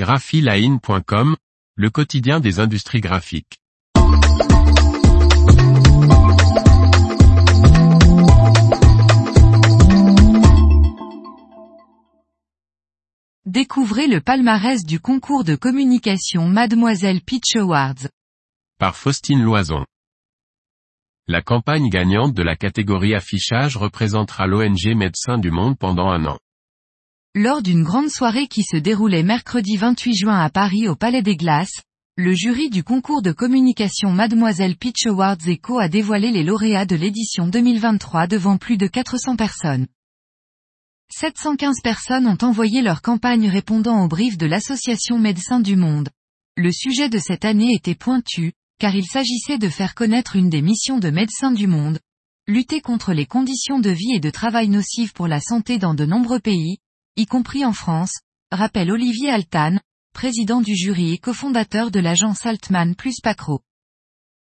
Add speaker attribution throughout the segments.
Speaker 1: graphiline.com, le quotidien des industries graphiques.
Speaker 2: Découvrez le palmarès du concours de communication Mademoiselle Pitch Awards.
Speaker 1: Par Faustine Loison. La campagne gagnante de la catégorie affichage représentera l'ONG Médecins du Monde pendant un an.
Speaker 2: Lors d'une grande soirée qui se déroulait mercredi 28 juin à Paris au Palais des Glaces, le jury du concours de communication Mademoiselle Pitch Awards Eco a dévoilé les lauréats de l'édition 2023 devant plus de 400 personnes. 715 personnes ont envoyé leur campagne répondant au brief de l'association Médecins du Monde. Le sujet de cette année était pointu, car il s'agissait de faire connaître une des missions de Médecins du Monde, lutter contre les conditions de vie et de travail nocives pour la santé dans de nombreux pays, y compris en France, rappelle Olivier Altan, président du jury et cofondateur de l'agence Altman plus Pacro.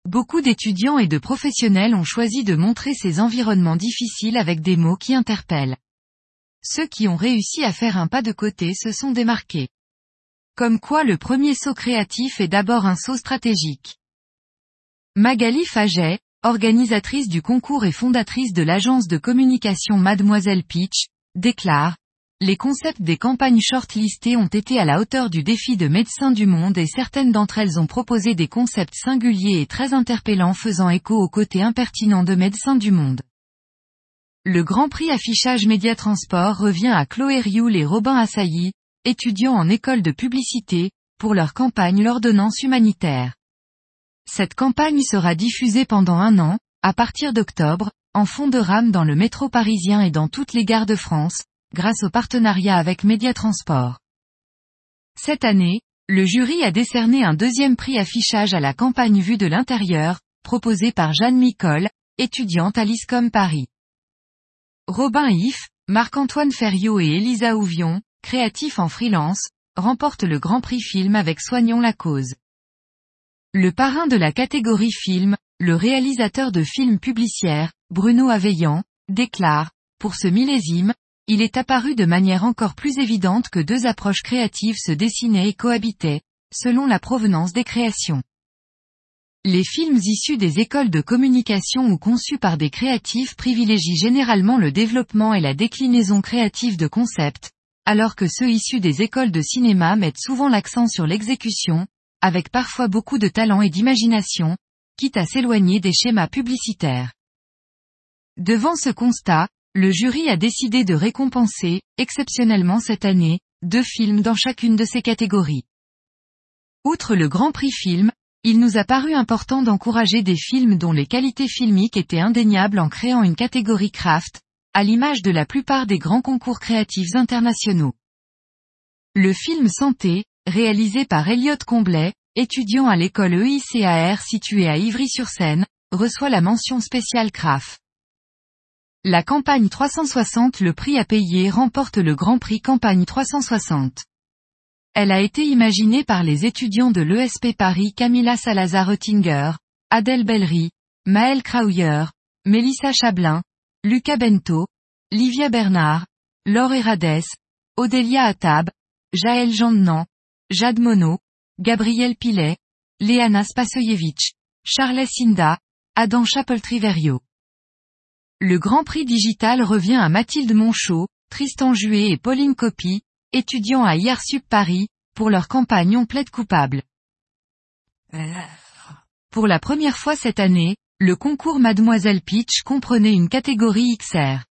Speaker 2: Beaucoup d'étudiants et de professionnels ont choisi de montrer ces environnements difficiles avec des mots qui interpellent. Ceux qui ont réussi à faire un pas de côté se sont démarqués. Comme quoi le premier saut créatif est d'abord un saut stratégique. Magali Faget, organisatrice du concours et fondatrice de l'agence de communication Mademoiselle Pitch, déclare, les concepts des campagnes shortlistées ont été à la hauteur du défi de médecins du monde et certaines d'entre elles ont proposé des concepts singuliers et très interpellants faisant écho au côté impertinent de médecins du monde. Le Grand Prix affichage média transport revient à Chloé Rioul et Robin Assailly, étudiants en école de publicité, pour leur campagne L'ordonnance humanitaire. Cette campagne sera diffusée pendant un an, à partir d'octobre, en fond de rame dans le métro parisien et dans toutes les gares de France, grâce au partenariat avec Média Transport. Cette année, le jury a décerné un deuxième prix affichage à la campagne vue de l'intérieur, proposée par Jeanne Micole, étudiante à l'ISCOM Paris. Robin If, Marc-Antoine Ferriot et Elisa Ouvion, créatifs en freelance, remportent le Grand Prix Film avec Soignons la cause. Le parrain de la catégorie film, le réalisateur de films publicitaires, Bruno Aveillant, déclare, pour ce millésime, il est apparu de manière encore plus évidente que deux approches créatives se dessinaient et cohabitaient, selon la provenance des créations. Les films issus des écoles de communication ou conçus par des créatifs privilégient généralement le développement et la déclinaison créative de concepts, alors que ceux issus des écoles de cinéma mettent souvent l'accent sur l'exécution, avec parfois beaucoup de talent et d'imagination, quitte à s'éloigner des schémas publicitaires. Devant ce constat, le jury a décidé de récompenser, exceptionnellement cette année, deux films dans chacune de ces catégories. Outre le Grand Prix Film, il nous a paru important d'encourager des films dont les qualités filmiques étaient indéniables en créant une catégorie craft, à l'image de la plupart des grands concours créatifs internationaux. Le film Santé, réalisé par Elliot Comblet, étudiant à l'école EICAR située à Ivry-sur-Seine, reçoit la mention spéciale CRAF. La campagne 360 Le prix à payer remporte le Grand Prix Campagne 360. Elle a été imaginée par les étudiants de l'ESP Paris Camilla Salazar-Oettinger, Adèle Bellery, Maël Krauyer, Mélissa Chablin, Lucas Bento, Livia Bernard, Laure Herades, Odélia Attab, Jaël Jandenan, Jade Monod, Gabriel Pilet, Léana Spasoyevich, Charles Sinda, Adam Chapeltriverio. Le Grand Prix digital revient à Mathilde Monchot, Tristan Juet et Pauline Copy, étudiants à IRSUP Paris, pour leur campagne On plaide coupable. Pour la première fois cette année, le concours Mademoiselle Pitch comprenait une catégorie XR.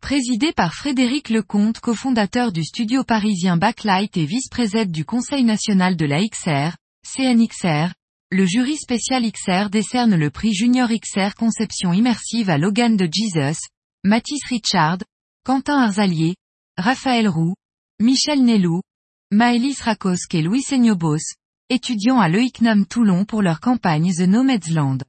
Speaker 2: Présidé par Frédéric Lecomte cofondateur du studio parisien Backlight et vice-président du Conseil national de la XR, CNXR, le jury spécial XR décerne le prix Junior XR Conception immersive à Logan de Jesus, Mathis Richard, Quentin Arzalier, Raphaël Roux, Michel Nellou, Maëlys Rakosk et Louis Seignobos, étudiants à l'EICNAM Toulon pour leur campagne The Nomadsland.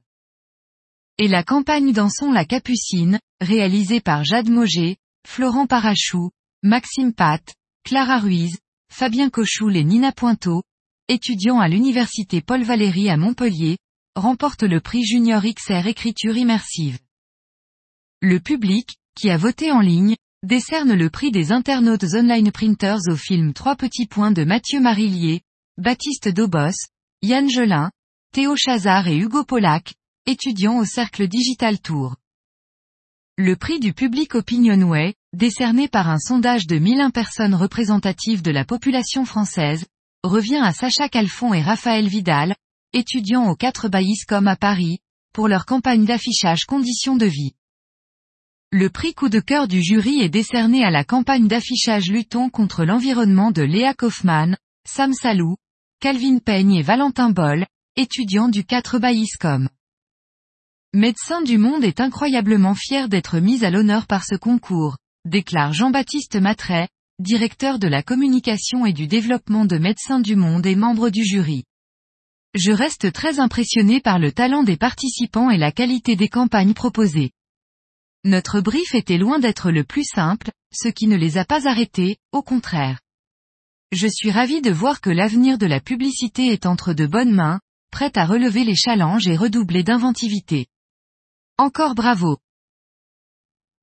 Speaker 2: Et la campagne Dansons la Capucine, réalisée par Jade Moget, Florent Parachou, Maxime Pat, Clara Ruiz, Fabien Cochoul et Nina Pointeau, étudiants à l'université Paul Valéry à Montpellier, remporte le prix Junior XR Écriture Immersive. Le public, qui a voté en ligne, décerne le prix des internautes online printers au film Trois petits points de Mathieu Marillier, Baptiste Dobos, Yann Gelin, Théo Chazard et Hugo Pollack, étudiants au Cercle Digital Tour. Le prix du public Opinionway, décerné par un sondage de 1001 personnes représentatives de la population française, revient à Sacha Calfon et Raphaël Vidal, étudiants aux 4 Baïscom à Paris, pour leur campagne d'affichage conditions de vie. Le prix coup de cœur du jury est décerné à la campagne d'affichage Luton contre l'environnement de Léa Kaufmann, Sam Salou, Calvin Peigne et Valentin Boll, étudiants du 4 Baïscom. Médecin du Monde est incroyablement fier d'être mis à l'honneur par ce concours, déclare Jean-Baptiste Matret, directeur de la communication et du développement de Médecins du Monde et membre du jury. Je reste très impressionné par le talent des participants et la qualité des campagnes proposées. Notre brief était loin d'être le plus simple, ce qui ne les a pas arrêtés, au contraire. Je suis ravi de voir que l'avenir de la publicité est entre de bonnes mains, prête à relever les challenges et redoubler d'inventivité. Encore bravo.